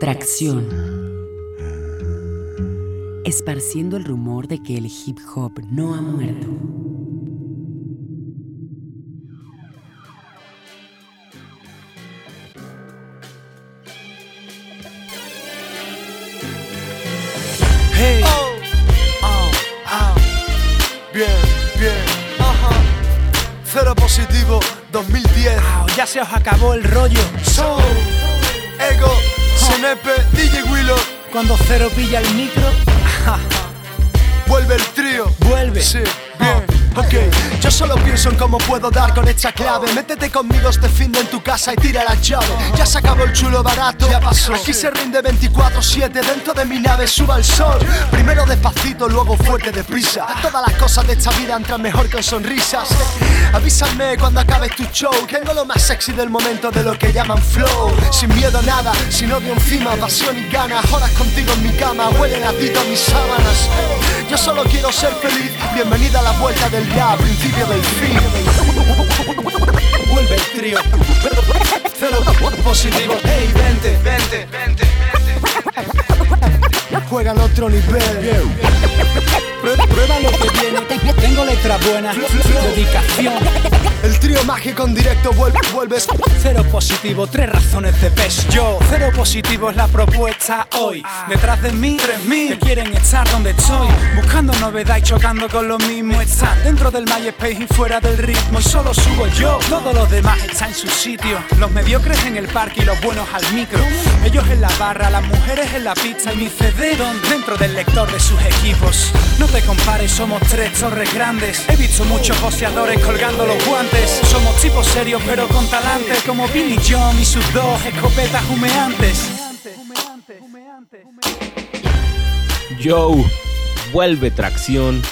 Tracción. Esparciendo el rumor de que el hip hop no ha muerto. Hey. Oh, ah. Bien, bien. Ajá. Cero positivo 2010. Ah, ya se os acabó el cómo puedo dar con esta clave. Métete conmigo este fin de en tu casa y tira la llave. Ya se acabó el chulo barato. Ya pasó. Aquí se rinde 24-7 dentro de mi nave. Suba el sol. Primero despacito, luego fuerte deprisa. Todas las cosas de esta vida entran mejor con sonrisas. Avísame cuando acabes tu show. Tengo lo más sexy del momento de lo que llaman flow. Sin miedo a nada, sin odio encima, pasión y ganas. Horas contigo en mi cama, huelen a ti todas mis sábanas. Yo solo quiero ser feliz. Bienvenida a la vuelta del ya, principio del fin. Vuelve el trío. Cero positivo. Hey, vente, vente, vente, vente. Juega en otro nivel. Prueba, lo que viene. Tengo letra buena, dedicación. El trío mágico en directo vuelve, vuelves. Cero positivo, tres razones de peso. Yo, cero positivo es la propuesta hoy. Detrás de mí, tres mil que quieren estar donde estoy. Buscando novedad y chocando con lo mismo. Están dentro del MySpace y fuera del ritmo. Y solo subo yo. Todos los demás están en su sitio. Los mediocres en el parque y los buenos al micro. Ellos en la barra, las mujeres en la pizza y mi CD dentro del lector de sus equipos. No te compares, somos tres torres grandes. He visto muchos boxeadores colgando los guantes. Somos tipos serios pero con talante, como Billy John y sus dos escopetas humeantes. Yo, vuelve Tracción,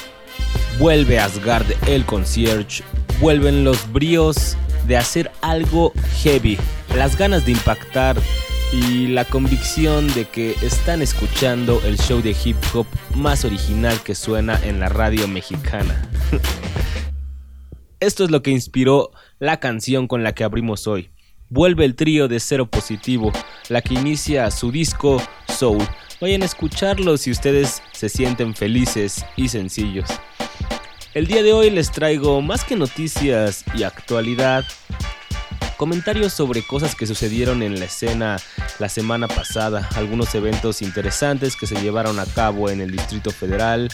vuelve Asgard el concierge, vuelven los bríos de hacer algo heavy, las ganas de impactar y la convicción de que están escuchando el show de hip hop más original que suena en la radio mexicana. Esto es lo que inspiró la canción con la que abrimos hoy. Vuelve el trío de Cero Positivo, la que inicia su disco Soul. Vayan a escucharlo si ustedes se sienten felices y sencillos. El día de hoy les traigo más que noticias y actualidad, comentarios sobre cosas que sucedieron en la escena la semana pasada, algunos eventos interesantes que se llevaron a cabo en el Distrito Federal,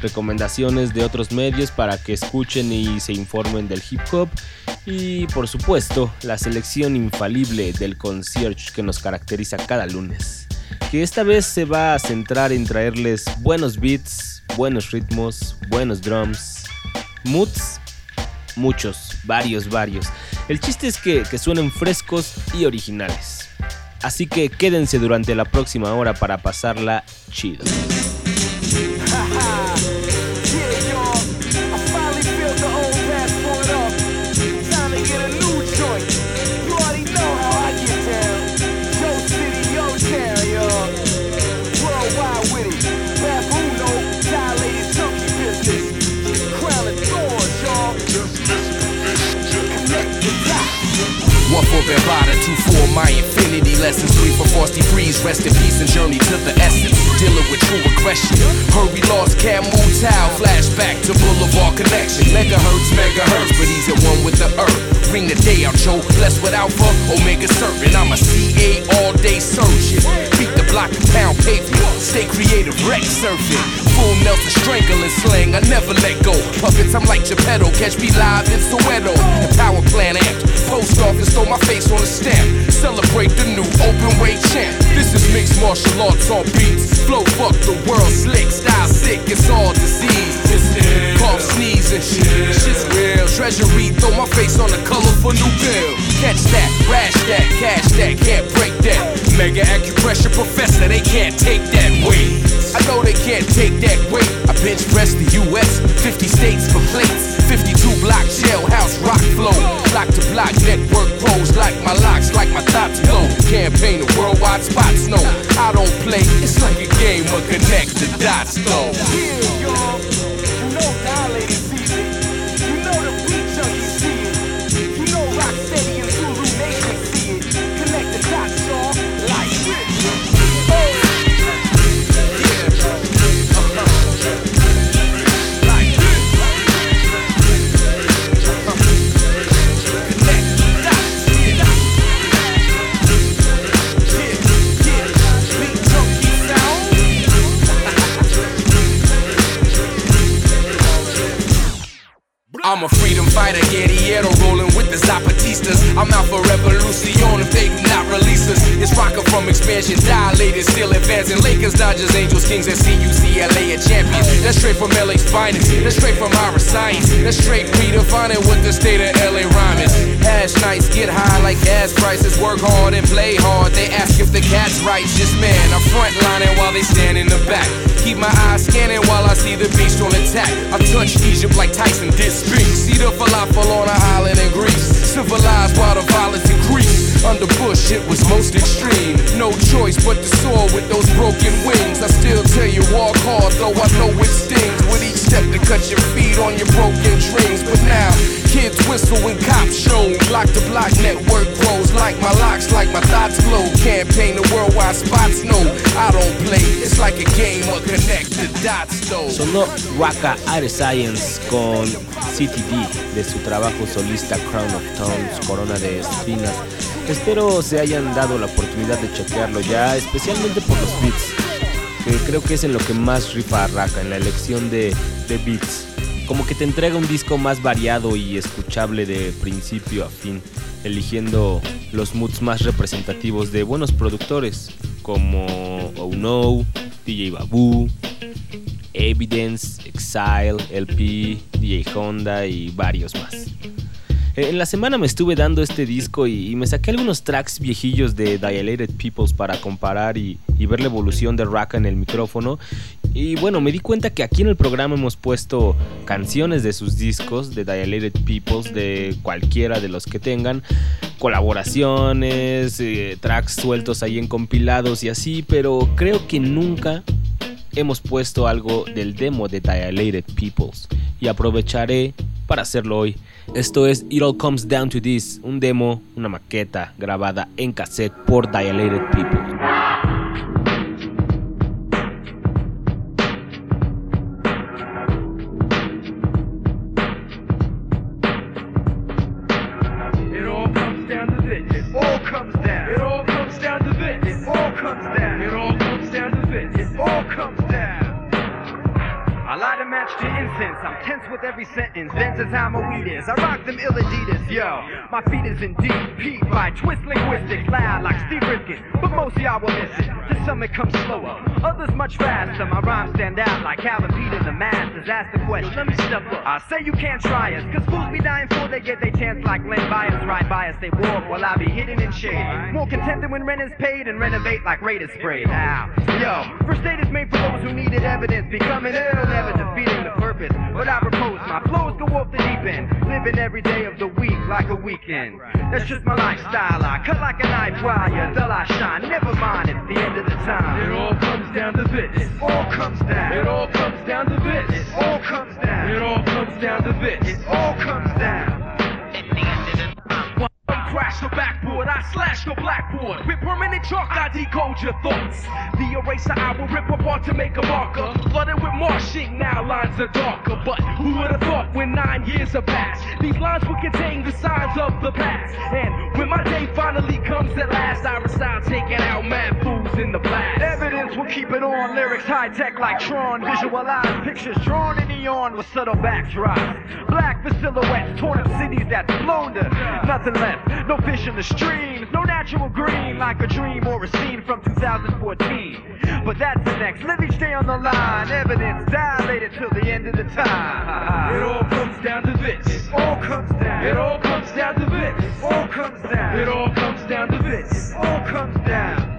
recomendaciones de otros medios para que escuchen y se informen del hip hop y por supuesto la selección infalible del concierge que nos caracteriza cada lunes, que esta vez se va a centrar en traerles buenos beats, buenos ritmos, buenos drums, moods, muchos, varios, varios. El chiste es que, que suenen frescos y originales. Así que quédense durante la próxima hora para pasarla chido. Two for my infinity lessons, three for Frosty Freeze, rest in peace and journey to the essence. Dealing with true aggression. Hurry lost Camu Tao, flashback to Boulevard Connection. Megahertz, megahertz, but he's at one with the earth. Ring the day out, Joe. Blessed with Alpha, Omega Serpent. I'm a CA all day surgeon. Beat the block and pound pavement. Stay creative, wreck surfing. Full Nelson strangling slang, I never let go. Puppets, I'm like Geppetto. Catch me live in Soweto. The power plant amped. Post office, throw my face on a stamp. Celebrate the new open weight champ. This is mixed martial arts on beats. Flow fuck the world slick. Style sick, it's all disease. Cough, sneeze and shit. Shit's real. Treasury, throw my face on a colorful new bill. Catch that, rash that, cash that, can't break that. Mega acupressure professor, they can't take that weight. I know they can't take that weight. I bench press the US, 50 states for plates. 52 block jailhouse rock flow. Block to block network pros like my locks, like my thoughts glow. Campaign of worldwide spots, no. I don't play, it's like a game of connect the dots though. The Zapatistas. I'm out for revolution if It's rocking from expansion, dilated, still advancing. Lakers, Dodgers, Angels, Kings, and CUCLA are champions. That's straight from LA's finest. That's straight from our science. That's straight redefining what the state of LA rhyming. Hash nights get high like gas prices. Work hard and play hard. They ask if the cat's righteous. Man, I'm frontlining while they stand in the back. Keep my eyes scanning while I see the beast on attack. I touch Egypt like Tyson did speak. See the falafel on an island in Greece. Civilized while the violence increased. Under Bush, it was most extreme. No choice but to soar with those broken wings. I still tell you, walk hard, though I know it stings. With each step to cut your feet on your broken dreams. But now, kids whistle when cops show. Block to block network grows. Like my locks, like my thoughts glow. Campaign the worldwide spots, no. I don't play. It's like a game of connect the dots, though. Sonó Waka Air Science con CTD de su trabajo solista Crown of Thorns, Corona de Espinas. Espero se hayan dado la oportunidad de chequearlo ya, especialmente por los beats, que creo que es en lo que más rifa a Raka, en la elección de, de beats. Como que te entrega un disco más variado y escuchable de principio a fin, eligiendo los moods más representativos de buenos productores como Oh No, DJ Babu, Evidence, Exile, LP, DJ Honda y varios más. Eh, En la semana me estuve dando este disco y, me saqué algunos tracks viejillos de Dilated Peoples para comparar y, y ver la evolución de Raka en el micrófono. Y bueno, me di cuenta que aquí en el programa hemos puesto canciones de sus discos de Dilated Peoples, de cualquiera de los que tengan, colaboraciones, eh, tracks sueltos ahí en compilados y así, pero creo que nunca hemos puesto algo del demo de Dilated Peoples y aprovecharé para hacerlo hoy. Esto es It All Comes Down to This, un demo, una maqueta grabada en cassette por Dilated People. Weed is. I rock them ill Adidas, yo. My feet is in deep peak by twist linguistics, loud like some comes slower, others much faster. My rhymes stand out like Calvin Peter the Masters. Ask the question. Let me step up. I say you can't try us, cause fools be dying for they get their chance like Len Bias. Right bias, they walk while I be hidden in shade. More content than when rent is paid and renovate like Raiders sprayed. Ow. Yo, first aid is made for those who needed evidence. Becoming ill, never defeating the purpose. But I propose my flows go off the deep end. Living every day of the week like a weekend. That's just my lifestyle. I cut like a knife while you dull I shine. Never mind, it's the end of the time. It all comes down to this. It all comes down. It all comes down to this. It all comes down. It all comes down to this. It all comes down. The backboard, I slash the blackboard. With permanent chalk, I decode your thoughts. The eraser I will rip apart to make a marker. Flooded with marshing, now lines are darker. But who would have thought when nine years have passed? These lines will contain the signs of the past. And when my day finally comes at last, I recite taking out mad fools in the blast. Evidence will keep it on. Lyrics high tech like Tron. Visualize pictures drawn in neon with subtle backdrops. Black for silhouettes, torn up cities that's blown to nothing left. No fish in the streams, no natural green like a dream or a scene from 2014. But that's the next. Live each day on the line. Evidence dilated till the end of the time. It all comes down to this. It all comes down. It all comes down to this. It all comes down. It all comes down to this. It all comes down.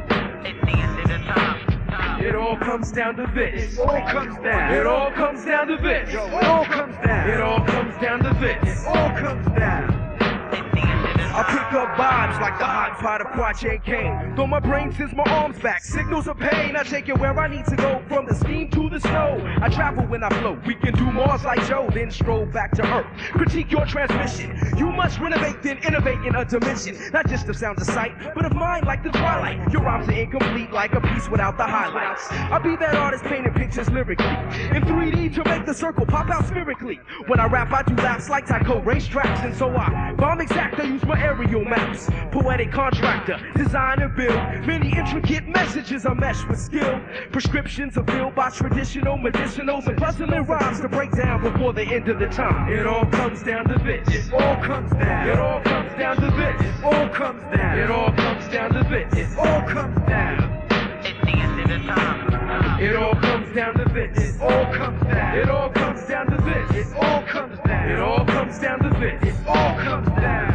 It all comes down to this. It all comes down. It all comes down to this. It all comes down. It all comes down to this. It all comes down. I pick up vibes like the hot pot of Kwai Chang Caine. Though my brain sends my arms back, signals of pain. I take it where I need to go, from the steam to the snow. I travel when I flow. We can do Mars like Joe, then stroll back to Earth. Critique your transmission. You must renovate, then innovate in a dimension. Not just of sound of sight, but of mind like the twilight. Your rhymes are incomplete like a piece without the highlights. I'll be that artist painting pictures lyrically. In 3D to make the circle pop out spherically. When I rap, I do laps like Tyco racetracks, and so I bomb exact. I use my aerial maps. Poetic contractor, design and build. Many intricate messages are meshed with skill. Prescriptions are filled by traditional medicinals and puzzling rhymes to break down before the end of the time. It all comes down to this. It all comes down. It all comes down to this. It all comes down. It all comes down to this. It all comes down. At the end of the time. It all comes down to this. It all comes down. It all comes down to this. It all comes down. It all comes down to this. It all comes down.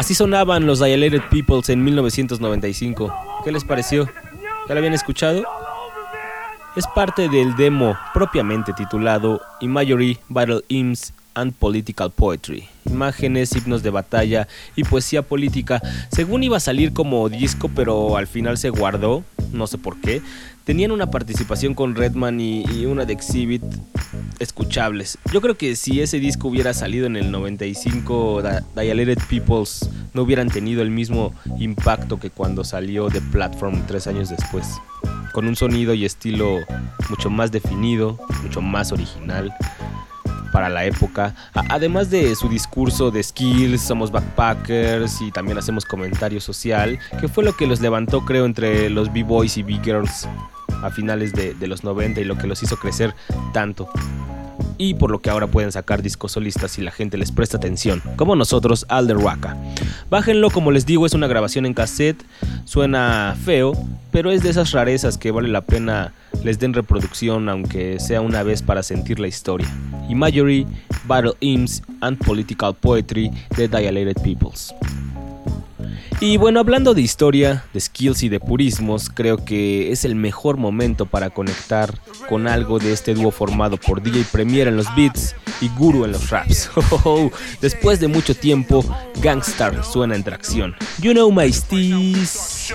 Así sonaban los Dilated Peoples en 1995. ¿Qué les pareció? ¿Ya lo habían escuchado? Es parte del demo propiamente titulado Imagery, Battle Hymns and Political Poetry. Imágenes, himnos de batalla y poesía política. Según iba a salir como disco, pero al final se guardó, no sé por qué. Tenían una participación con Redman y, y una de Exhibit escuchables. Yo creo que si ese disco hubiera salido en el 95, Da- Dilated Peoples no hubieran tenido el mismo impacto que cuando salió The Platform tres años después. Con un sonido y estilo mucho más definido, mucho más original para la época. Además de su discurso de skills, somos backpackers y también hacemos comentario social, que fue lo que los levantó creo entre los B-Boys y B-Girls a finales de, los 90 y lo que los hizo crecer tanto. Y por lo que ahora pueden sacar discos solistas si la gente les presta atención, como nosotros al. Bájenlo, como les digo, es una grabación en cassette, suena feo, pero es de esas rarezas que vale la pena les den reproducción, aunque sea una vez para sentir la historia. Imagery, Battle Hymns and Political Poetry de Dilated Peoples. Y bueno, hablando de historia, de skills y de purismos, creo que es el mejor momento para conectar con algo de este dúo formado por DJ Premier en los beats y Guru en los raps. Después de mucho tiempo, Gangstar suena en tracción. You know my steez.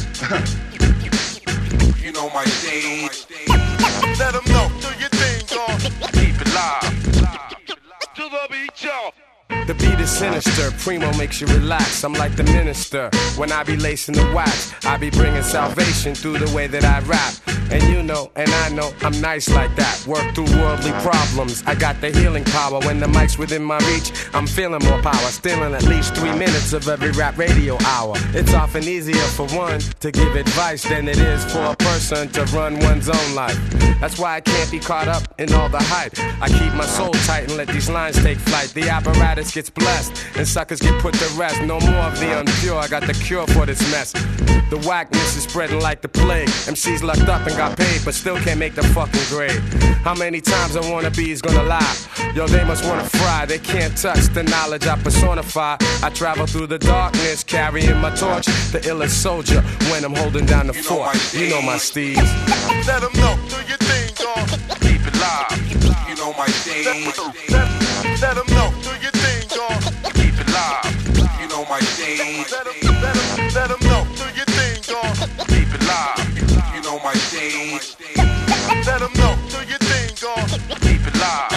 You know my stage. Let them know, do your thing, dog. Keep it live. To the beat, y'all. The beat is sinister, Primo makes you relax. I'm like the minister when I be lacing the wax. I be bringing salvation through the way that I rap. And you know, and I know, I'm nice like that. Work through worldly problems. I got the healing power when the mic's within my reach. I'm feeling more power, stealing at least three minutes of every rap radio hour. It's often easier for one to give advice than it is for a person to run one's own life. That's why I can't be caught up in all the hype. I keep my soul tight and let these lines take flight. The apparatus gets blessed and suckers get put to rest. No more of the unpure. I got the cure for this mess. The whackness is spreading like the plague. MCs lucked up and got paid, but still can't make the fucking grade. How many times I wanna be is gonna lie? Yo, they must wanna fry. They can't touch the knowledge I personify. I travel through the darkness, carrying my torch. The illest soldier when I'm holding down the fort. You know my steez. Let them know, do your thing, dog. Keep it live. You know my stage. Let, let them know, live. You know. Let them, let them, let them know, do your thing, dog. Keep it live. You know my stage. Let them know, do your thing, dog. Keep it live.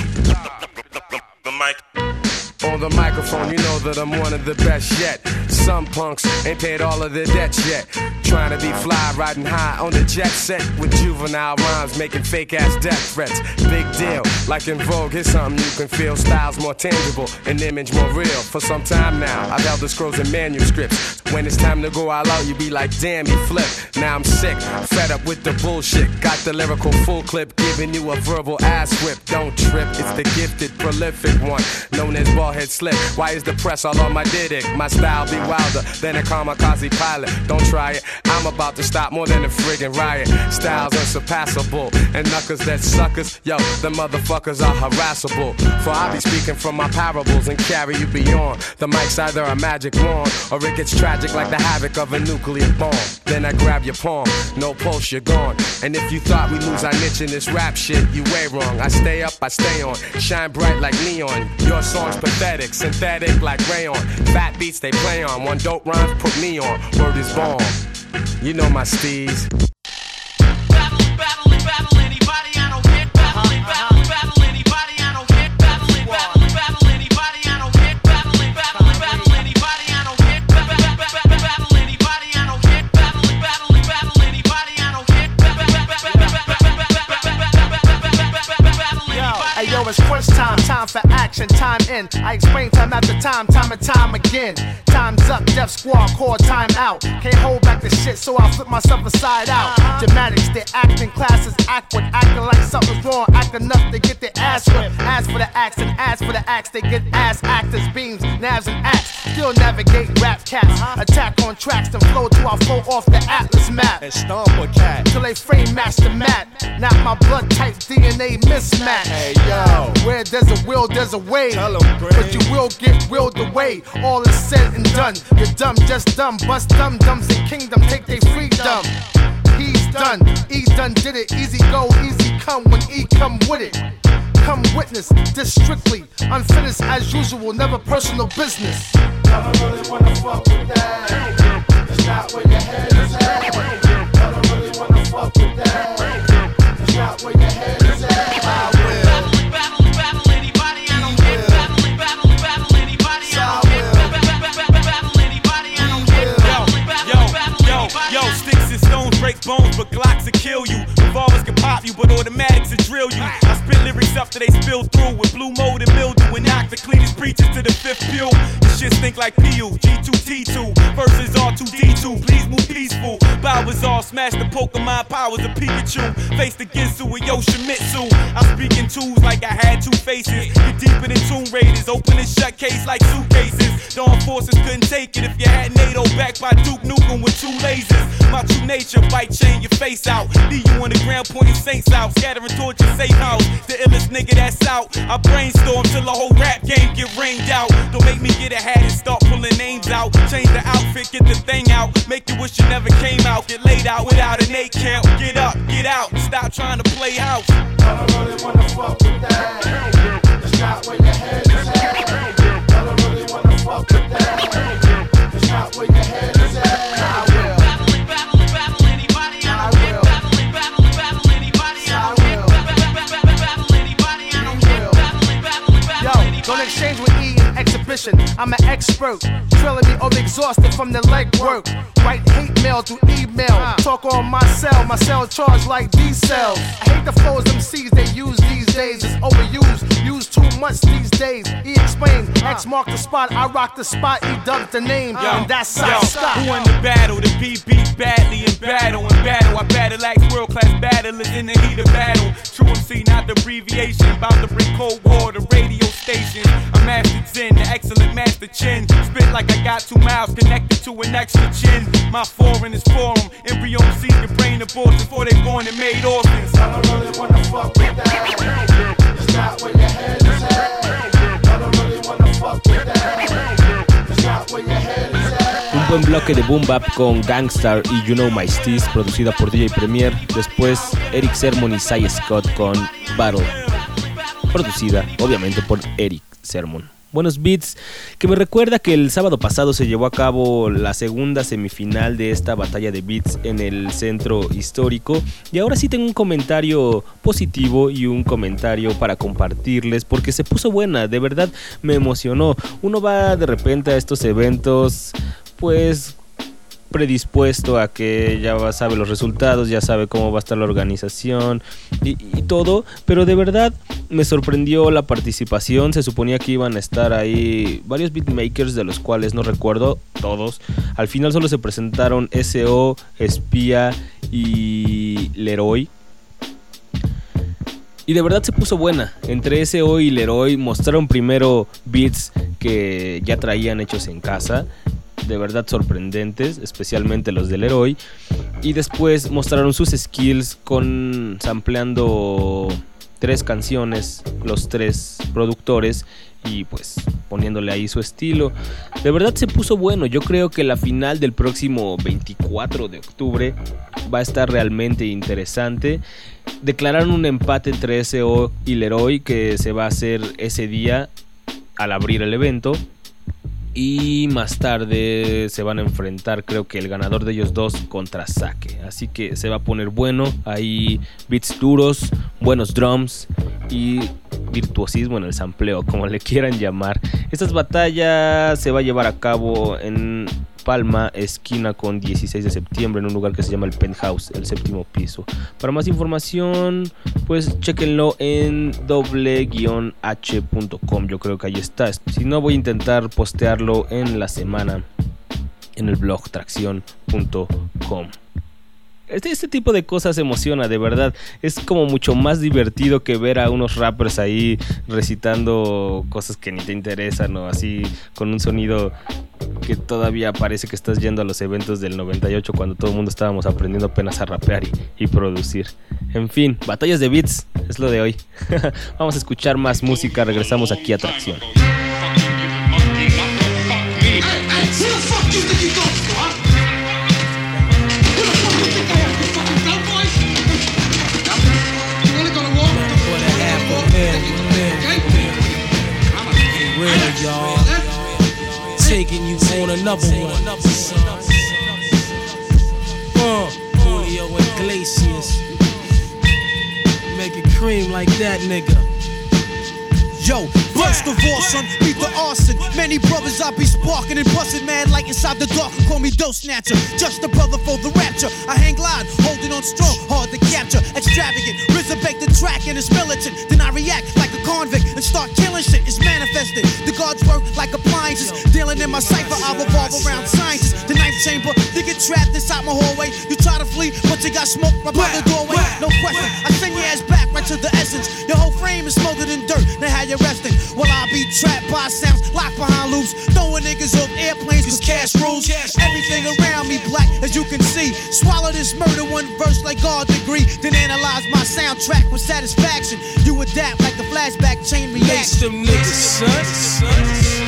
On the microphone, you know that I'm one of the best yet. Some punks ain't paid all of their debts yet. Trying to be fly, riding high on the jet set with juvenile rhymes, making fake ass death threats. Big deal, like in Vogue, here's something you can feel. Styles more tangible an image more real. For some time now, I've held the scrolls and manuscripts. When it's time to go all out, you be like, damn, you flip. Now I'm sick, fed up with the bullshit. Got the lyrical full clip, giving you a verbal ass whip. Don't trip, it's the gifted, prolific one, known as Baldhead Slick. Why is the press all on my dick? My style be wilder than a kamikaze pilot. Don't try it, I'm about to stop more than a friggin' riot. Styles unsurpassable, and knuckers that suckers, yo, the motherfuckers are harassable. For I be speaking from my parables and carry you beyond. The mic's either a magic wand, or it gets tragic like the havoc of a nuclear bomb. Then I grab your palm, no pulse, you're gone. And if you thought we lose our niche in this rap shit, you way wrong. I stay up, I stay on, shine bright like neon. Your song's pathetic, synthetic like rayon. Fat beats they play on, one dope rhymes put me on. Word is bomb. You know my steez. Yo, it's crunch time, time for action, time in. I explain time after time, time and time again. Time's up, Death Squad, call time out. Can't hold back the shit, so I flip myself aside out. Uh-huh. Dramatics, they acting classes awkward, acting like something's wrong, act enough to get their ass whipped. Ask for the axe and ask for the axe, they get ass actors, beams, nabs and axe. Still navigate rap cats, uh-huh. attack on tracks, then flow to our flow off the Atlas map. And stomp a cat till they frame master mat. Not my blood type DNA mismatch. Hey yo, where there's a will, there's a way. but you will get willed away. All is said and done. You're dumb, just dumb. Bust dumb dumbs in kingdom, take their freedom. He's done, E done did it. Easy go, easy come when E come with it. Come witness this strictly unfinished as usual, never personal business. Never really wanna fuck with that. It's not where your head is at. Bones, but Glocks will kill you. Revolvers can pop you, but automatics will drill you. Lyrics till they spill through with blue mold and mildew and knock the cleanest preachers to the fifth pew. The shit stink like PU, G2T2 versus R2D2. Please move peaceful. Bowers all smash the Pokemon powers of Pikachu. Face the Ginsu with Yoshimitsu. I'm speaking twos like I had two faces. Get deeper than Tomb Raiders, open and shut case like suitcases. The armed forces couldn't take it if you had NATO backed by Duke Nukem with two lasers. My true nature, bite chain your face out. Leave you on the ground pointing saints out. Scattering your safe house. The illest nigga that's out. I brainstorm till the whole rap game get rained out. Don't make me get a hat and start pulling names out. Change the outfit, get the thing out. Make you wish you never came out. Get laid out without an eight count. Get up, get out. Stop trying to play house. I don't really wanna fuck with that. It's not where your head don't exchange with E in exhibition. I'm an expert. Drilling me over exhausted from the leg work. Write hate mail through email. Talk on my cell, my cell charge like D cells. I hate the flows MCs they use these days. It's overused, used too much these days. E explained, X marked the spot, I rock the spot, E dubbed the name, and that's how Yo, I stop. Who won the battle? The BB badly in battle in battle. I battle like world class battlers in the heat of battle. True MC, not the abbreviation. About to bring Cold War to radio stations. I'm Master Zen, the excellent Master Chin. Spit like I got two mouths connected to an extra chin. My foreign is forum. Embryo seed the brain abortions before they born and made orphans. I don't really wanna fuck with that. It's not where your head is at. I don't really wanna fuck with that. It's not where your head is at. Un buen bloque de boom bap con Gangstar y You Know My Steez, producida por DJ Premier. Después Eric Sermon y Cy Scott con Battle, producida obviamente por Eric Sermon. Buenos beats, que me recuerda que el sábado pasado se llevó a cabo la segunda semifinal de esta batalla de beats en el centro histórico. Y ahora sí tengo un comentario positivo y un comentario para compartirles, porque se puso buena, de verdad me emocionó. Uno va de repente a estos eventos, pues predispuesto a que ya sabe los resultados, ya sabe cómo va a estar la organización y, todo, pero de verdad me sorprendió la participación, se suponía que iban a estar ahí varios beatmakers de los cuales no recuerdo todos, al final solo se presentaron SO, Espía y Leroy. Y de verdad se puso buena. Entre SO y Leroy mostraron primero beats que ya traían hechos en casa de verdad sorprendentes, especialmente los del héroe. Y después mostraron sus skills con sampleando tres canciones, los tres productores y pues poniéndole ahí su estilo. De verdad se puso bueno. Yo creo que la final del próximo 24 de octubre va a estar realmente interesante. Declararon un empate entre SO y Leroy que se va a hacer ese día al abrir el evento. Y más tarde se van a enfrentar, creo que el ganador de ellos dos contra Sake. Así que se va a poner bueno. Hay beats duros, buenos drums y virtuosismo en el sampleo, como le quieran llamar. Estas batallas se va a llevar a cabo en Palma, esquina con 16 de septiembre, en un lugar que se llama el Penthouse, el séptimo piso. Para más información, pues chequenlo en doble-h.com. Yo creo que ahí está. Si no, voy a intentar postearlo en la semana en el blog tracción.com. Este, este, tipo de cosas emociona, de verdad. Es como mucho más divertido que ver a unos rappers ahí recitando cosas que ni te interesan o así con un sonido que todavía parece que estás yendo a los eventos del 98 cuando todo el mundo estábamos aprendiendo apenas a rapear y, producir. En fin, batallas de beats es lo de hoy. Vamos a escuchar más música, regresamos aquí a Tracción. taking you on another one. Uh, Julio Iglesias. Make it cream like that, nigga. Yo, First of all, son, beat the arson. Many brothers I be sparking and busting mad like inside the dark. Call me dough snatcher, just a brother for the rapture. I hang glide, holding on strong, hard to capture. Extravagant, resurrect the track and it's militant. Then I react like a convict and start killing shit. It's manifested. The guards work like appliances. Dealing in my cipher, I revolve around sciences. The ninth chamber, they get trapped inside my hallway. You try to flee, but you got smoke right by the doorway. No question, I send your ass back right to the essence. Your whole frame is smothered in dirt. Now how you resting? While I be trapped by sounds, locked behind loops. Throwing niggas off airplanes cause cash rules. Everything around me black, as you can see. Swallow this murder one verse like God degree. Then analyze my soundtrack with satisfaction. You adapt like a flashback chain reaction. Them niggas, son.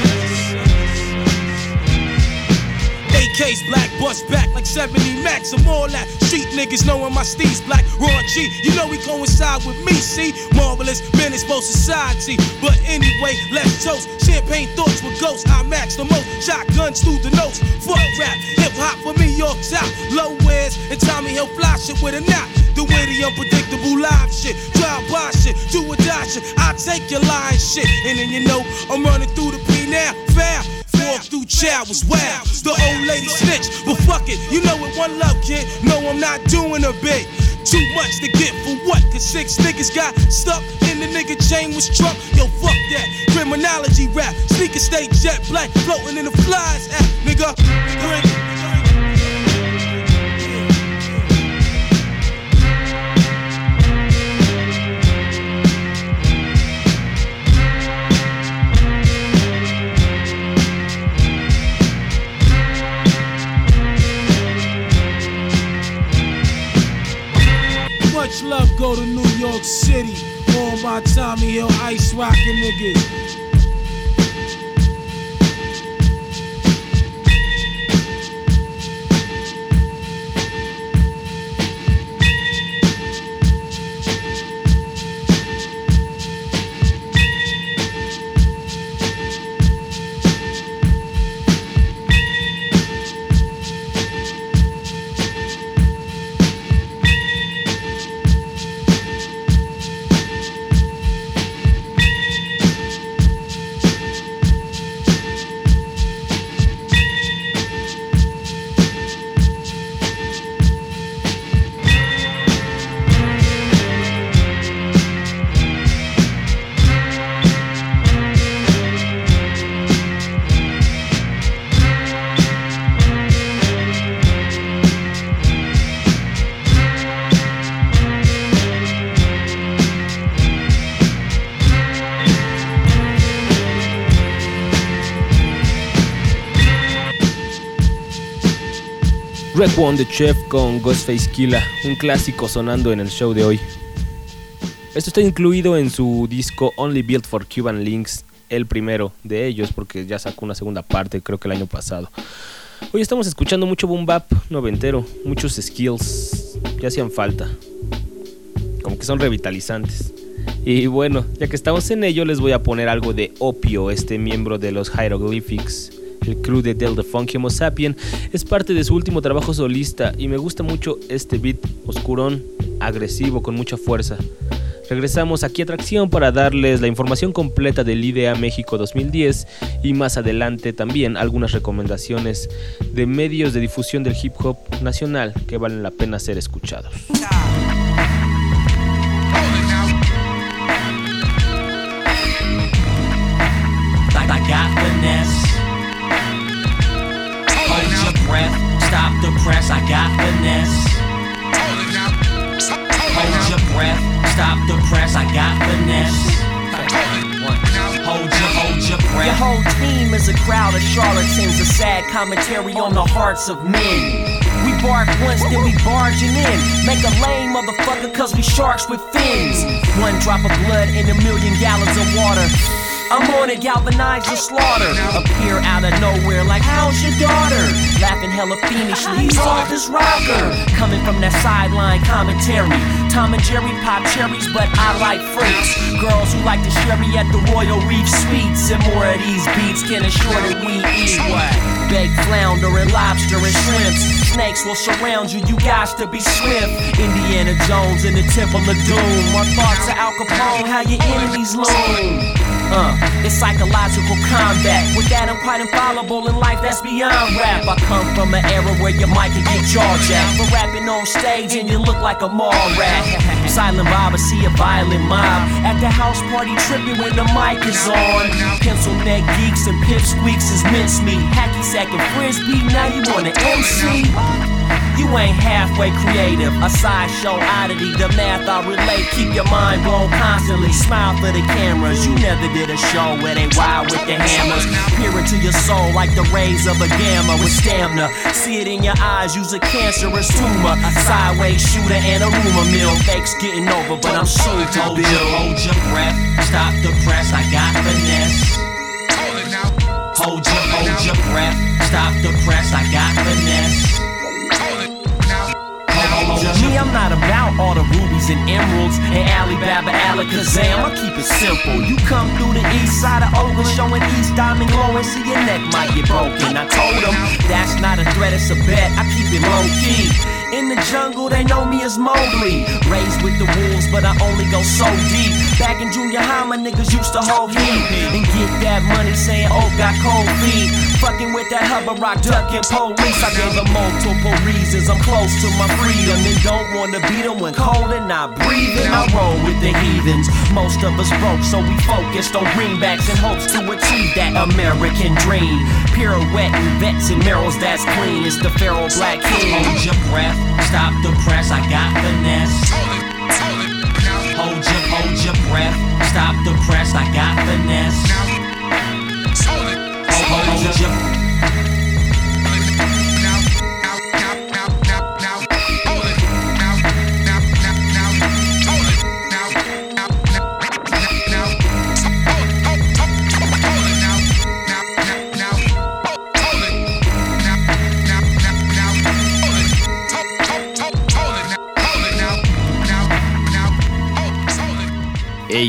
Case, black bust back like 70 max. I'm all that. Street niggas knowing my steez black. Raw G, you know he coincide with me, see? Marvelous menace both society. But anyway, let's toast. Champagne thoughts with ghosts. I max the most. Shotguns through the notes. Fuck rap. Hip hop for me, York top. Low wears and Tommy Hill fly shit with a knot. The way the unpredictable live shit. Drive by shit. Do or die shit. I take your lying shit. And then you know I'm running through the P now. Foul walk through was wild. The old lady snitch, but fuck it, you know it one love, kid. No, I'm not doing a bit. Too much to get for what? Cause six niggas got stuck in the nigga chain was truck. Yo, fuck that. Criminology rap. Sneaker state jet black. Floating in the flies. At, nigga. Bring Much love go to New York City. All my Tommy Hill ice rockin' niggas. Red One the Chef con Ghostface Killa, un clásico sonando en el show de hoy. Esto está incluido en su disco Only Built for Cuban Links, el primero de ellos, porque ya sacó una segunda parte, creo que el año pasado. Hoy estamos escuchando mucho boom bap noventero, muchos skills, ya hacían falta, como que son revitalizantes. Y bueno, ya que estamos en ello, les voy a poner algo de Opio, este miembro de los Hieroglyphics. El crew de Del the Funky Homo Sapien es parte de su último trabajo solista y me gusta mucho este beat oscurón, agresivo, con mucha fuerza. Regresamos aquí a Atracción para darles la información completa del IDEA México 2010 y más adelante también algunas recomendaciones de medios de difusión del hip hop nacional que valen la pena ser escuchados. Breath, stop the press. I got finesse. Hold your breath, stop the press. I got finesse. Hold your, hold your breath. Your whole team is a crowd of charlatans, a sad commentary on the hearts of men. We bark once, then we barging in. Make a lame motherfucker, cause we sharks with fins. One drop of blood in a million gallons of water. I'm on it, galvanize the slaughter. Appear out of nowhere, like, how's your daughter? Laughing hella fiendishly, soft as rocker. Coming from that sideline commentary. Tom and Jerry pop cherries, but I like freaks. Girls who like to me at the Royal Reef Suites. And more of these beats can assure that we eat what? Baked flounder and lobster and shrimps. Snakes will surround you, you got to be swift. Indiana Jones in the Temple of Doom. My thoughts are Al Capone, how your enemies loom. Uh, it's psychological combat. With that, I'm quite infallible in life that's beyond rap. I come from an era where your mic can get jaw jacked. For rapping on stage and you look like a mall rat. Silent Bob, I see a violent mob. At the house party tripping when the mic is on. Pencil neck geeks and pip squeaks is mincemeat. Hacky sack and frisbee, now you wanna MC? You ain't halfway creative, a sideshow oddity. The math I relate, keep your mind blown constantly. Smile for the cameras. You never did a show where they wild with the hammers. Peer into your soul like the rays of a gamma with stamina. See it in your eyes, use a cancerous tumor. A sideways shooter and a rumor mill. Fakes getting over, but I'm soon to Hold build. your, hold your breath, stop the press. I got finesse. Hold your, hold your breath, stop the press. I got finesse. Me, I'm not about all the rubies and emeralds and Alibaba Alakazam. I keep it simple. You come through the east side of Oakland, showing East Diamond glowing, see your neck might get broken. I told them that's not a threat, it's a bet. I keep it low key. In the jungle, they know me as Mowgli. Raised with the wolves, but I only go so deep. Back in junior high, my niggas used to hold heat and get that money, saying, "Oh, got cold feet." Fucking with that hubba rock, ducking police. I gave them multiple reasons. I'm close to my freedom and don't wanna beat them when cold and not breathing. I roll with the heathens. Most of us broke, so we focused on greenbacks in hopes to achieve that American dream. Pirouetting vets and mirrors that's clean. It's the feral Black King. hold your breath, stop the press. I got finesse. Hold your, hold your breath, stop the press. I got finesse. Hold, hold your,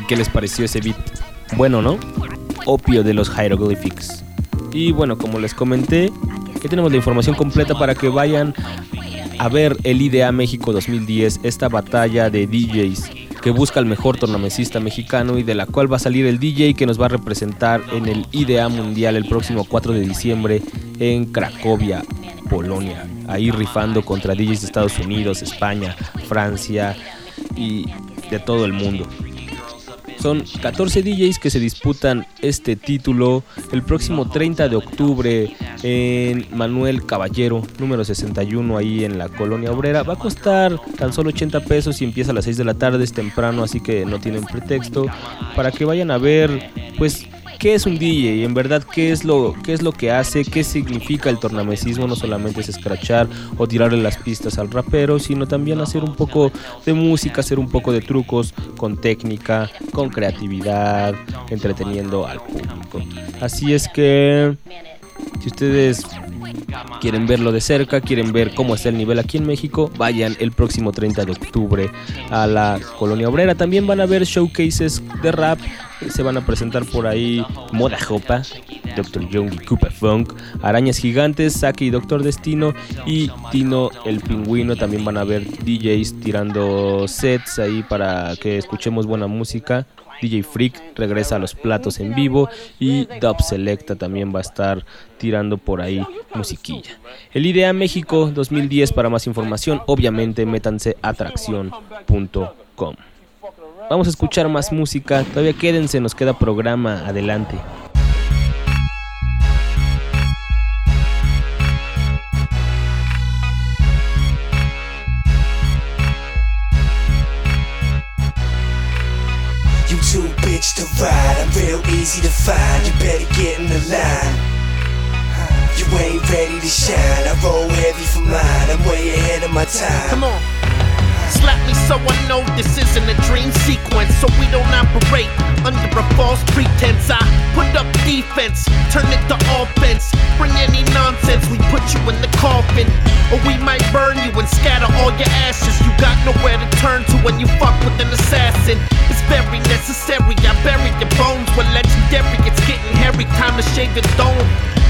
¿qué les pareció ese beat? Bueno, ¿no? Opio de los Hieroglyphics. Y bueno, como les comenté, aquí tenemos la información completa para que vayan a ver el IDA México 2010, esta batalla de DJs que busca el mejor tornamesista mexicano y de la cual va a salir el DJ que nos va a representar en el IDA Mundial el próximo 4 de diciembre en Cracovia, Polonia. Ahí rifando contra DJs de Estados Unidos, España, Francia y de todo el mundo. Son 14 DJs que se disputan este título el próximo 30 de octubre en Manuel Caballero, número 61, ahí en la colonia obrera. Va a costar tan solo 80 pesos y empieza a las 6 de la tarde, es temprano, así que no tienen pretexto. Para que vayan a ver, pues, qué es un DJ, en verdad qué es lo, qué es lo que hace, qué significa el tornamesismo, no solamente es escrachar o tirarle las pistas al rapero, sino también hacer un poco de música, hacer un poco de trucos con técnica, con creatividad, entreteniendo al público. Así es que si ustedes quieren verlo de cerca, quieren ver cómo está el nivel aquí en México, vayan el próximo 30 de octubre a la Colonia Obrera. También van a ver showcases de rap. Se van a presentar por ahí Moda Jopa, Dr. Young y Koopa Funk, Arañas Gigantes, Saki y Doctor Destino y Tino el Pingüino. También van a ver DJs tirando sets ahí para que escuchemos buena música. DJ Freak regresa a los platos en vivo y Dub Selecta también va a estar tirando por ahí musiquilla. El IDEA México 2010 para más información, obviamente métanse a atracción.com. Vamos a escuchar más música, todavía quédense, nos queda programa, adelante. To ride, I'm real easy to find. You better get in the line. You ain't ready to shine. I roll heavy for mine. I'm way ahead of my time. Come on. Slap me so I know this isn't a dream sequence. So we don't operate under a false pretense. I put up defense, turn it to offense. Bring any nonsense, we put you in the coffin. Or we might burn you and scatter all your ashes. You got nowhere to turn to when you fuck with an assassin. It's very necessary. I bury your bones. We're legendary. It's getting hairy. Time to shave your dome.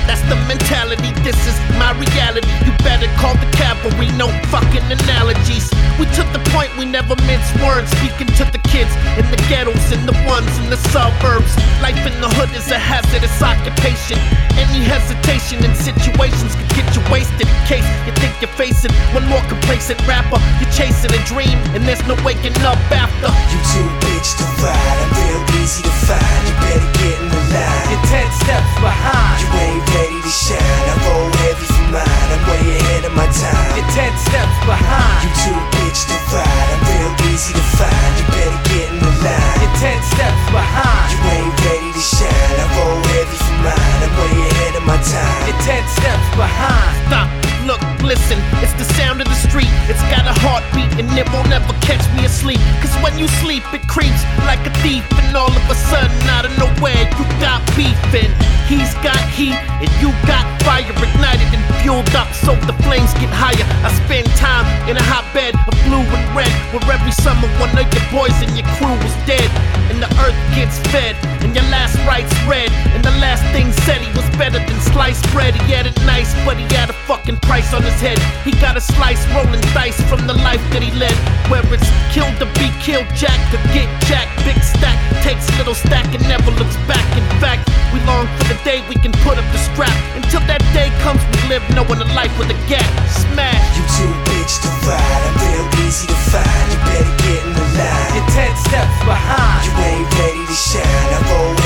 That's the mentality. This is my reality. You better call the cavalry. No fucking analogies. We took the point. We never mince words. Speaking to the kids in the ghettos and the ones in the suburbs. Life in the hood is a hazardous occupation. Any hesitation in situations could get you wasted. In case you think you're facing one more complacent rapper, you're chasing a dream and there's no waking up after. You too bitch to ride. I'm real easy to find. You better get in line. You're ten steps behind. You ain't ready to shine. I roll heavy for mine. I'm way ahead of my time. You're ten steps behind. You too bitch to ride. I'm real easy to find. You better get in the line. You're ten steps behind. You ain't ready to shine. I roll heavy mine. I'm way ahead of my time. You're ten steps behind. Stop. Look, listen, it's the sound of the street. It's got a heartbeat and it won't ever catch me asleep. Cause when you sleep, it creeps like a thief. And all of a sudden, out of nowhere, you got beefing. He's got heat and you got fire ignited and fueled up so the flames get higher. I spend time in a hotbed of blue and red where every summer one of your boys and your crew was dead. And the earth gets fed and your last rites read. And the last thing said he was better than sliced bread. He had it nice, but he had a fucking price on his head. He got a slice rolling dice from the life that he led. Where it's killed to be killed, Jack to get Jack. Big stack takes little stack and never looks back. In fact, we long for the day we can put up the strap. Until that day comes, we live knowing a life with a gap. Smash. You too bitch to ride. I'm real easy to find. You better get in the line. You're ten steps behind. You ain't ready to shine. I roll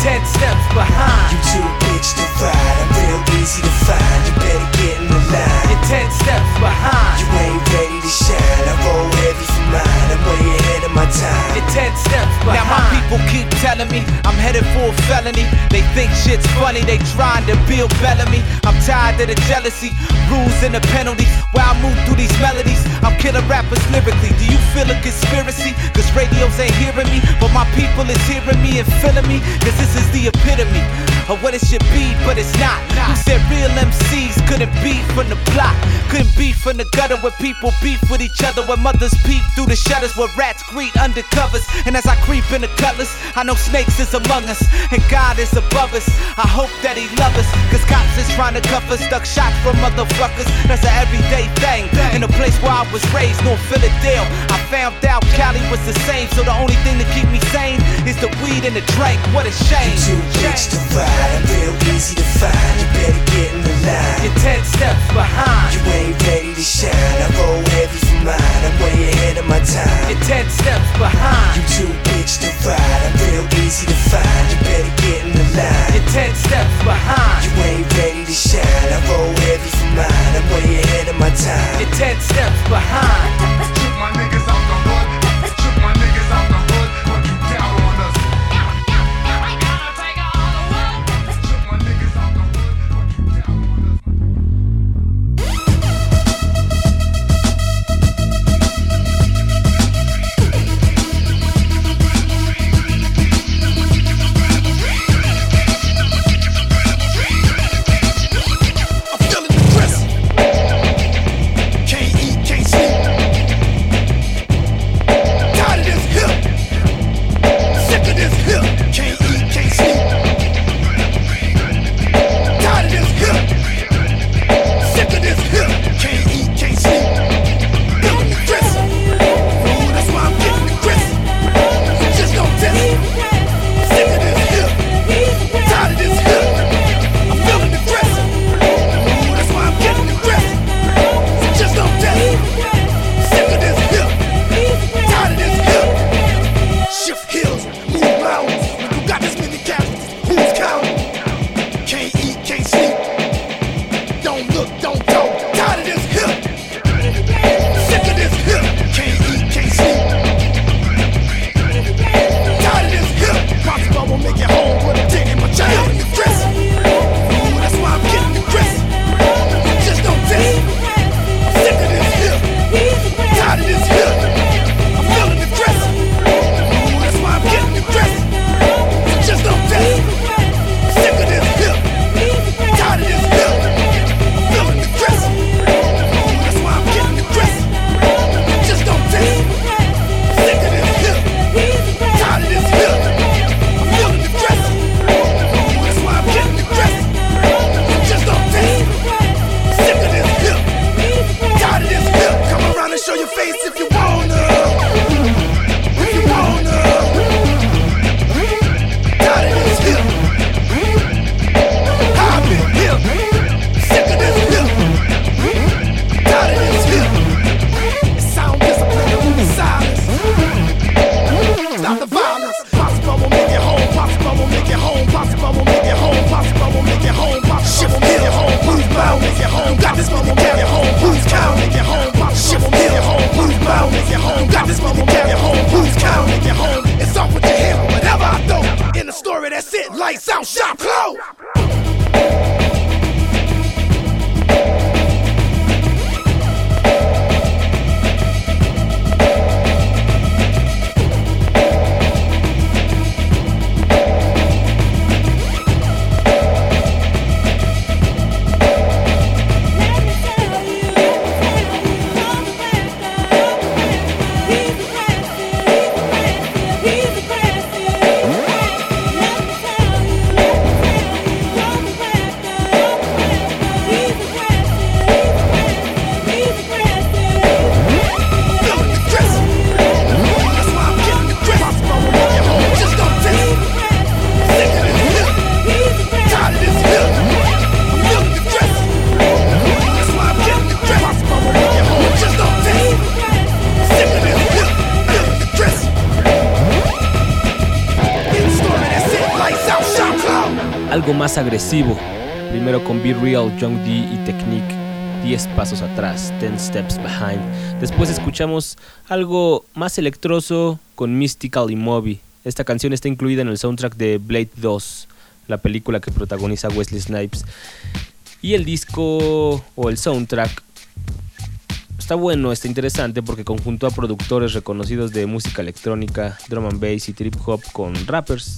ten steps behind. You too bitch to ride. I'm real easy to find. You better get in the line. You're ten steps behind. You ain't ready to shine. I roll heavy for mine. I'm way ahead of my time. Ten steps behind. Now my people keep telling me I'm headed for a felony. They think shit's funny, they trying to build Bellamy. I'm tired of the jealousy, rules and the penalties. While I move through these melodies, I'm killing rappers lyrically. Do you feel a conspiracy? Cause radios ain't hearing me, but my people is hearing me and feeling me. Cause this is the epitome of what it should be, but it's not. Who said real MCs couldn't be from the block? Couldn't be from the gutter where people beef with each other, where mothers peep through the shutters, where rats greet And as I creep in the cutlass, I know snakes is among us, and God is above us. I hope that He love us, cause cops is trying to cuff us, stuck shots from motherfuckers. That's an everyday thing. In a place where I was raised, North Philadelphia, I found out Cali was the same. So the only thing to keep me sane is the weed and the drink. What a shame. You too bitch to ride. I'm real easy to find. You better get in the line. You're ten steps behind. You ain't ready to shine. I roll heavy for mine. I'm way ahead of my time. You're ten steps behind. You too bitch to ride. I'm real easy to find. You better get in the line. You're ten steps behind. You ain't ready to shine. I roll heavy for mine. I'm way ahead of my time. You're ten steps behind. Primero con Be Real, Young D y Technique. 10 pasos atrás, 10 steps behind. Después escuchamos algo más electroso con Mystical y Moby. Esta canción está incluida en el soundtrack de Blade 2, la película que protagoniza Wesley Snipes. Y el disco o el soundtrack está bueno, está interesante porque conjuntó a productores reconocidos de música electrónica, drum and bass y trip hop con rappers.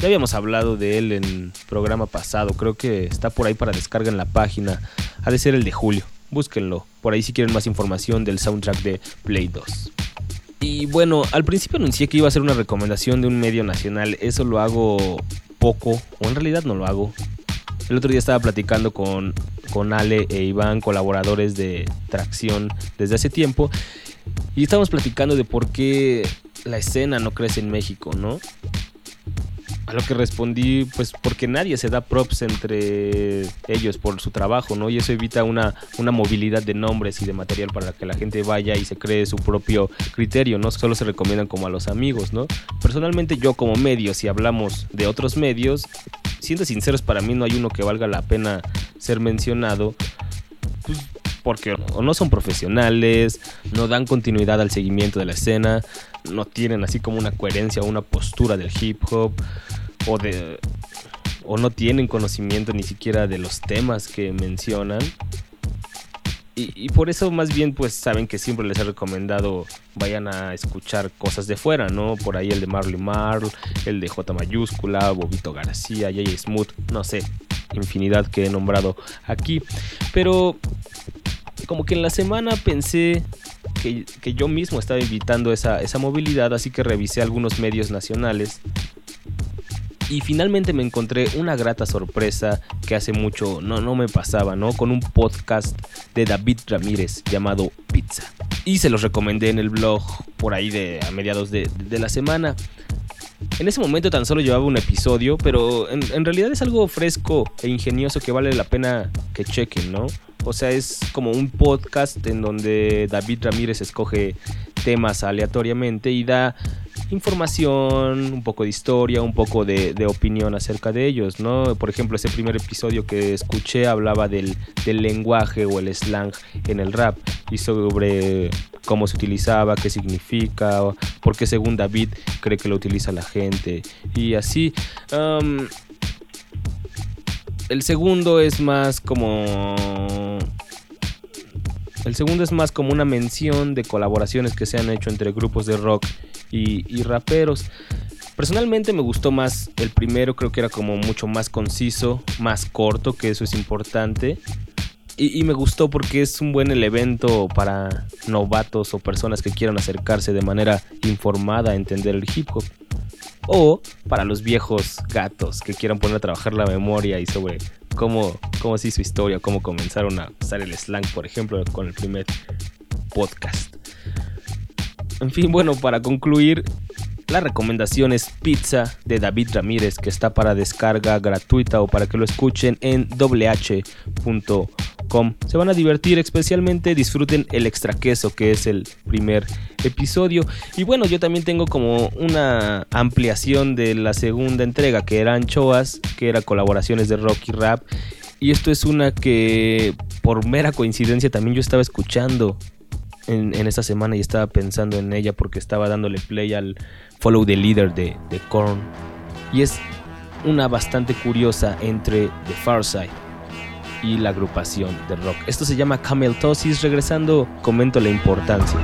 Ya habíamos hablado de él en programa pasado, creo que está por ahí para descarga en la página. Ha de ser el de julio, búsquenlo, por ahí si quieren más información del soundtrack de Play 2. Y bueno, al principio anuncié que iba a ser una recomendación de un medio nacional, eso lo hago poco, o en realidad no lo hago. El otro día estaba platicando con, con Ale e Iván, colaboradores de Tracción desde hace tiempo, y estábamos platicando de por qué la escena no crece en México, ¿no? A lo que respondí, pues porque nadie se da props entre ellos por su trabajo, ¿no? Y eso evita una, una movilidad de nombres y de material para que la gente vaya y se cree su propio criterio, ¿no? Solo se recomiendan como a los amigos, ¿no? Personalmente yo como medio, si hablamos de otros medios, siendo sinceros, para mí no hay uno que valga la pena ser mencionado, pues porque o no son profesionales, no dan continuidad al seguimiento de la escena, no tienen así como una coherencia o una postura del hip hop o de o no tienen conocimiento ni siquiera de los temas que mencionan. Y, por eso más bien pues saben que siempre les he recomendado vayan a escuchar cosas de fuera, ¿no? Por ahí el de Marley Marl, el de J mayúscula, Bobito García, J.J. Smooth, no sé, infinidad que he nombrado aquí. Pero como que en la semana pensé que, que yo mismo estaba evitando esa, esa movilidad, así que revisé algunos medios nacionales y finalmente me encontré una grata sorpresa que hace mucho no, no me pasaba, ¿no? Con un podcast de David Ramírez llamado Pizza. Y se los recomendé en el blog por ahí de a mediados de, de la semana. En ese momento tan solo llevaba un episodio, pero en, en, realidad es algo fresco e ingenioso que vale la pena que chequen, ¿no? O sea, es como un podcast en donde David Ramírez escoge temas aleatoriamente y da información, un poco de historia, un poco de, opinión acerca de ellos, ¿no? Por ejemplo, ese primer episodio que escuché hablaba del, lenguaje o el slang en el rap y sobre cómo se utilizaba, qué significa, por qué según David cree que lo utiliza la gente y así. El segundo es más como el segundo es más como una mención de colaboraciones que se han hecho entre grupos de rock y, raperos. Personalmente me gustó más el primero, creo que era como mucho más conciso, más corto, que eso es importante. Y, y, me gustó porque es un buen evento para novatos o personas que quieran acercarse de manera informada a entender el hip hop. O para los viejos gatos que quieran poner a trabajar la memoria y sobre cómo, cómo se hizo historia, cómo comenzaron a usar el slang, por ejemplo, con el primer podcast. En fin, bueno, para concluir, la recomendación es Pizza de David Ramírez, que está para descarga gratuita o para que lo escuchen en wh.com. Se van a divertir, especialmente disfruten el extra queso, que es el primer episodio. Y bueno, yo también tengo como una ampliación de la segunda entrega, que eran Choas, que era colaboraciones de rock y rap. Y esto es una que por mera coincidencia también yo estaba escuchando en, en esta semana y estaba pensando en ella porque estaba dándole play al Follow the Leader de, de Korn. Y es una bastante curiosa entre The Far Side y la agrupación de rock. Esto se llama Camel Tosis. Regresando, comento la importancia.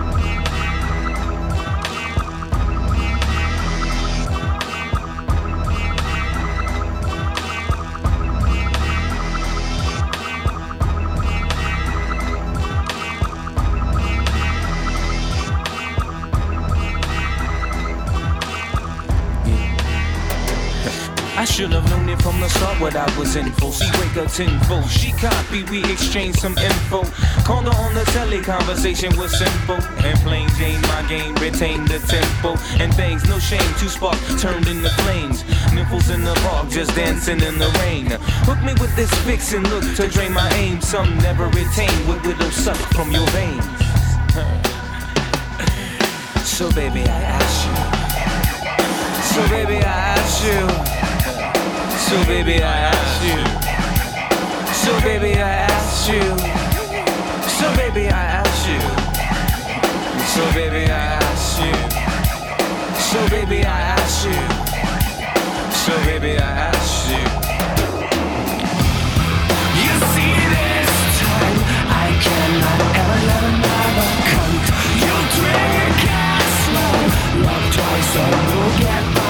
The start what I was in for. She wake up tenfold. She copy, we exchange some info. Called her on the telly, conversation was simple. And plain Jane, my game, retain the tempo. And things, no shame, two spark turned into flames. Nipples in the park, just dancing in the rain. Hook me with this fix and look to drain my aim. Some never retain what widow suck from your veins. So baby, I ask you. So baby, I ask you. So baby, I ask you. So baby, I ask you. So baby, I ask you. So baby, I ask you. So baby, I ask you. So baby, I ask you. You see this time, I cannot ever love another cunt. You drink and slow, love twice and you'll get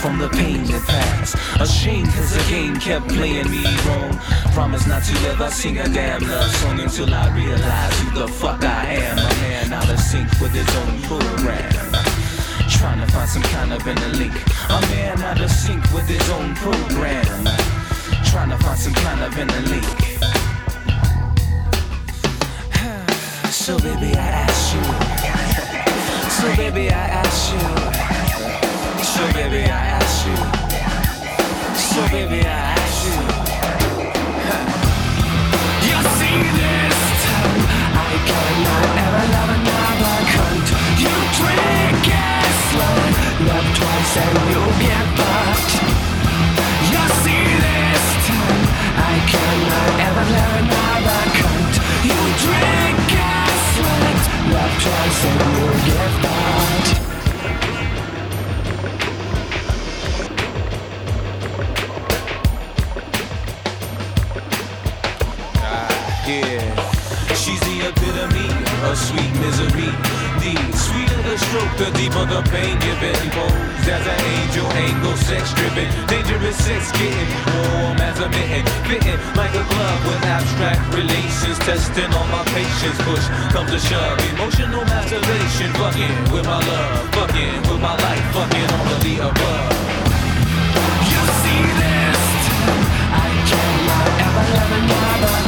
from the pain that passed. Ashamed cause the game kept playing me wrong. Promise not to ever sing a damn love song until I realize who the fuck I am. A man out of sync with his own program. Trying to find some kind of inner link. A man out of sync with his own program. Trying to find some kind of inner link. So baby, I ask you. So baby, I ask you. So baby, I ask you. So baby, I ask you. You see this time, I cannot ever love another cunt. You drink and slow, love twice and you'll get fucked. You see this time, I cannot ever love another cunt. You drink twice and you'll get fucked. Yeah, she's the epitome of sweet misery. The sweeter the stroke, the deeper the pain given. Posed as an angel, angle sex driven. Dangerous sex getting warm as a mitten. Fitting like a glove with abstract relations. Testing all my patience. Push comes to shove. Emotional masturbation. Fucking with my love. Fucking with my life. Fucking all of the above. You see this I cannot ever love another cunt. You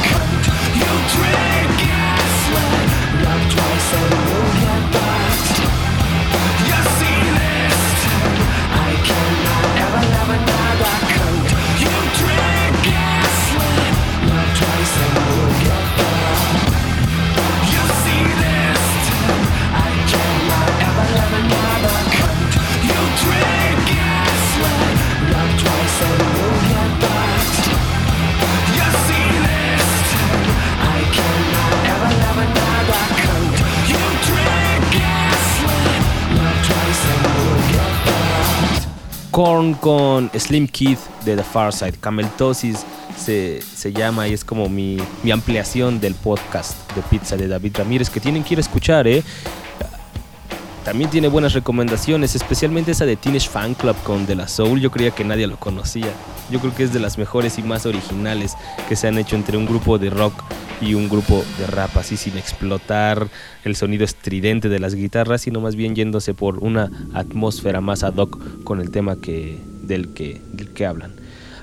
Korn con Slim Kid de The Far Side. Cameltosis se, se llama y es como mi, mi ampliación del podcast de pizza de David Ramírez que tienen que ir a escuchar, ¿eh? También tiene buenas recomendaciones, especialmente esa de Teenage Fan Club con De La Soul. Yo creía que nadie lo conocía. Yo creo que es de las mejores y más originales que se han hecho entre un grupo de rock y un grupo de rap, así sin explotar el sonido estridente de las guitarras, sino más bien yéndose por una atmósfera más ad hoc con el tema que, del, que, del que hablan.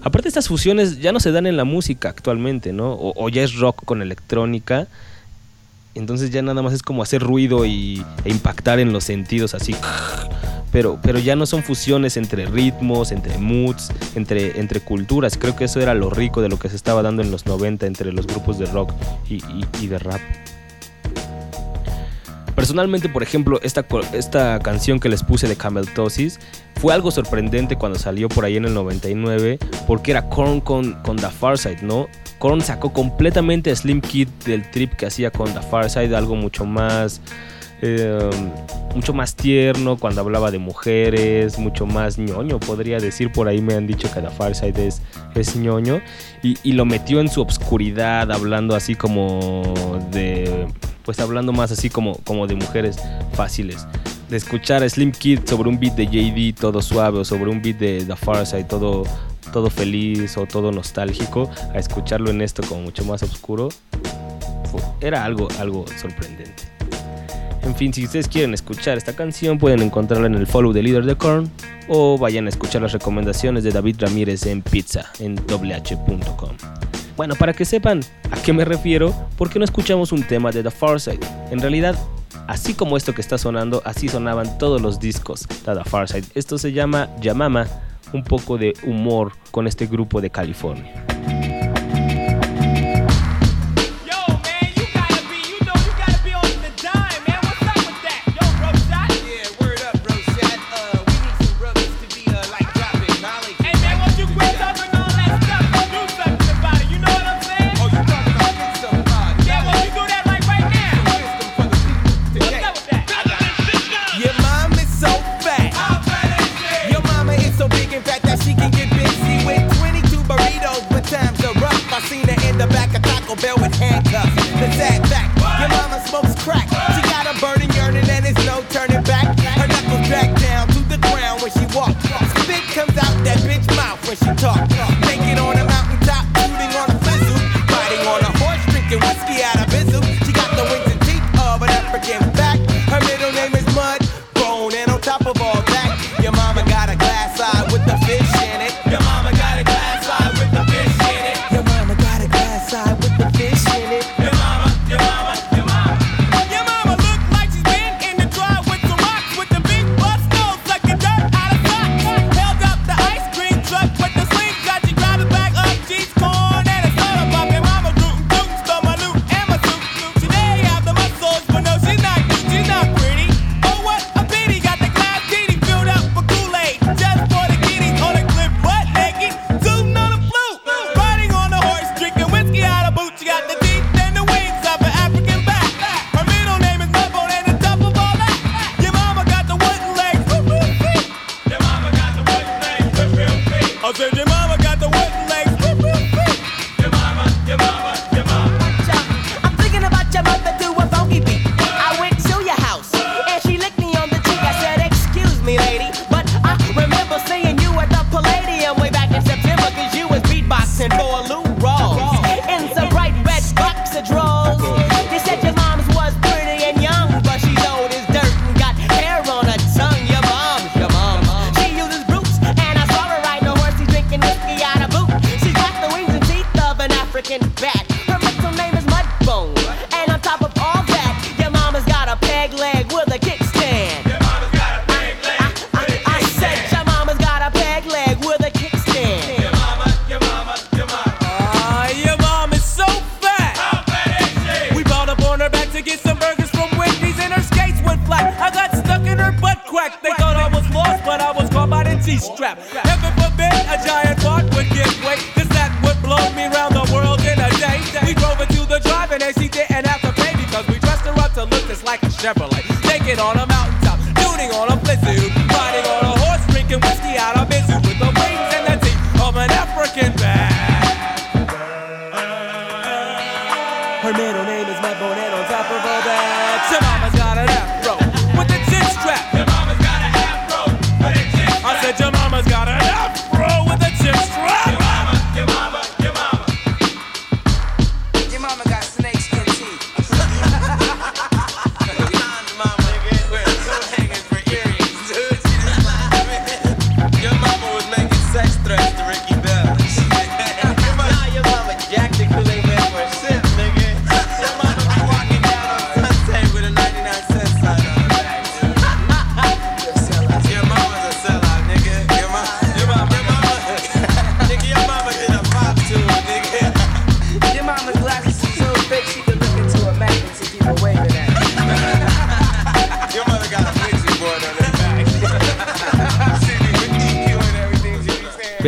Aparte, estas fusiones ya no se dan en la música actualmente, ¿no? O, o ya es rock con electrónica. Entonces ya nada más es como hacer ruido y, e impactar en los sentidos así. Pero, pero ya no son fusiones entre ritmos, entre moods, entre, entre culturas. Creo que eso era lo rico de lo que se estaba dando en los 90 entre los grupos de rock y, y- de rap. Personalmente, por ejemplo, esta, esta canción que les puse de Cameltosis fue algo sorprendente cuando salió por ahí en el 99, porque era Korn con, con The Farside, ¿no? Korn sacó completamente a Slim Kid del trip que hacía con The Far algo mucho más eh, mucho más tierno cuando hablaba de mujeres, mucho más ñoño, podría decir, por ahí me han dicho que la Farside es, es ñoño, y, lo metió en su obscuridad, hablando así como de, pues hablando más así como, como de mujeres fáciles. De escuchar a Slim Kid sobre un beat de JD todo suave o sobre un beat de The Farside todo todo feliz o todo nostálgico a escucharlo en esto como mucho más oscuro era algo algo sorprendente fin, si ustedes quieren escuchar esta canción, pueden encontrarla en el follow de Líder de Korn o vayan a escuchar las recomendaciones de David Ramírez en pizza en wh.com. Bueno, para que sepan a qué me refiero, ¿por qué no escuchamos un tema de The Far Side? En realidad, así como esto que está sonando, así sonaban todos los discos de The Far Esto se llama Yamama, un poco de humor con este grupo de California.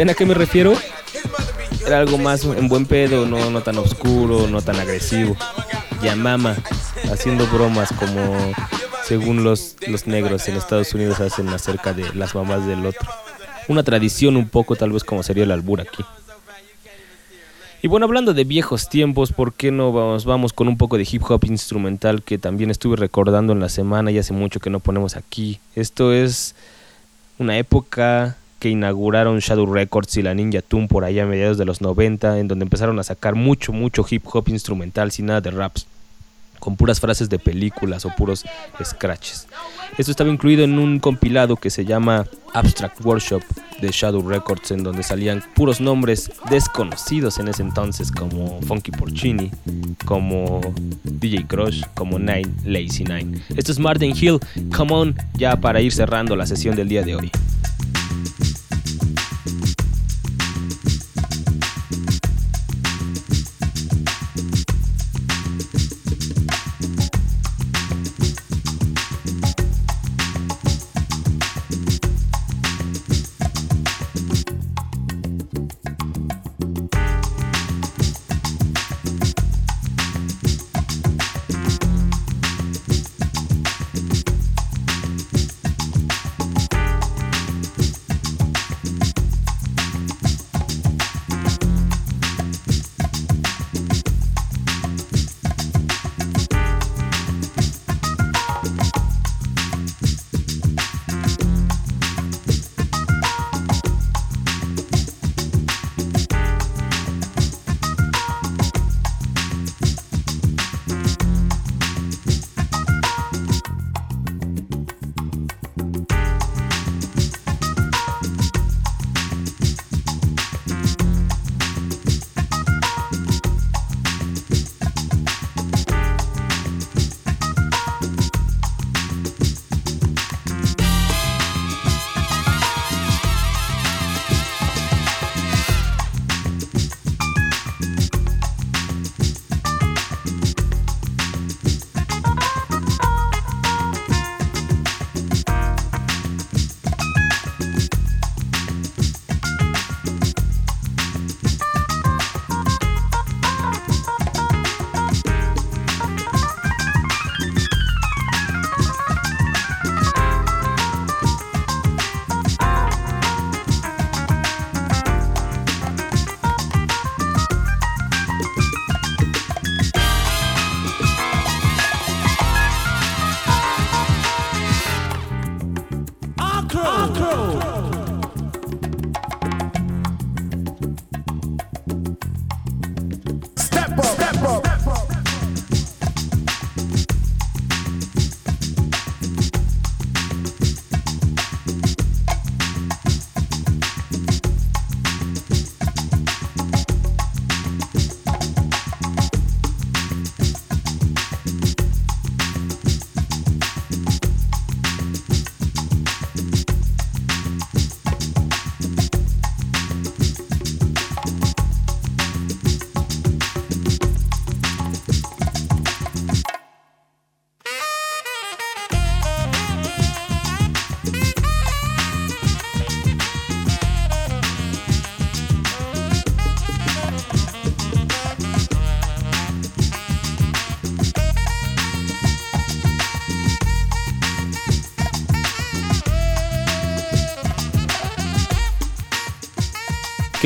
¿Ven a qué me refiero? Era algo más en buen pedo, no, no tan oscuro, no tan agresivo. Yamama, haciendo bromas como según los, los negros en Estados Unidos hacen acerca de las mamás del otro. Una tradición un poco tal vez como sería el albur aquí. Y bueno, hablando de viejos tiempos, ¿por qué no vamos, vamos con un poco de hip hop instrumental que también estuve recordando en la semana y hace mucho que no ponemos aquí? Esto es una época que inauguraron Shadow Records y la Ninja Tune por allá a mediados de los 90, en donde empezaron a sacar mucho, mucho hip hop instrumental sin nada de raps con puras frases de películas o puros scratches. Esto estaba incluido en un compilado que se llama Abstract Workshop de Shadow Records, en donde salían puros nombres desconocidos en ese entonces, como Funky Porcini, como DJ Crush, como Nine Lazy Nine. Esto es Martin Hill, come on, ya para ir cerrando la sesión del día de hoy.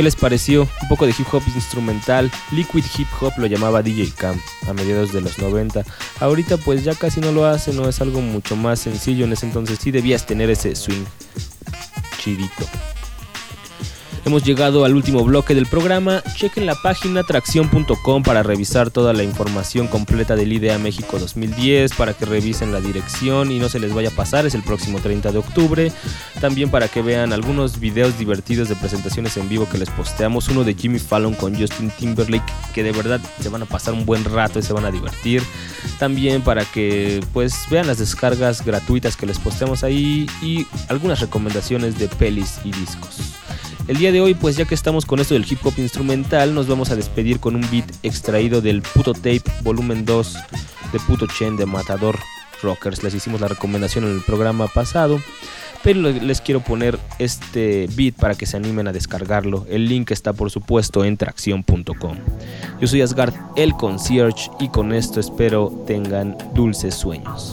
Les pareció? Un poco de hip hop instrumental, liquid hip hop lo llamaba DJ Cam a mediados de los 90. Ahorita pues ya casi no lo hace, no es algo mucho más sencillo, en ese entonces sí debías tener ese swing chidito. Hemos llegado al último bloque del programa. Chequen la página tracción.com para revisar toda la información completa del IDEA México 2010, para que revisen la dirección y no se les vaya a pasar, es el próximo 30 de octubre. También para que vean algunos videos divertidos de presentaciones en vivo que les posteamos. Uno de Jimmy Fallon con Justin Timberlake, que de verdad se van a pasar un buen rato y se van a divertir. También para que pues vean las descargas gratuitas que les posteamos ahí y algunas recomendaciones de pelis y discos. El día de hoy, pues ya que estamos con esto del hip hop instrumental, nos vamos a despedir con un beat extraído del Puto Tape Volumen 2 de Puto Chen de Matador Rockers. Les hicimos la recomendación en el programa pasado. pero le- les quiero poner este beat para que se animen a descargarlo. El link está por supuesto en tracción.com. Yo soy Asgard el concierge y con esto espero tengan dulces sueños.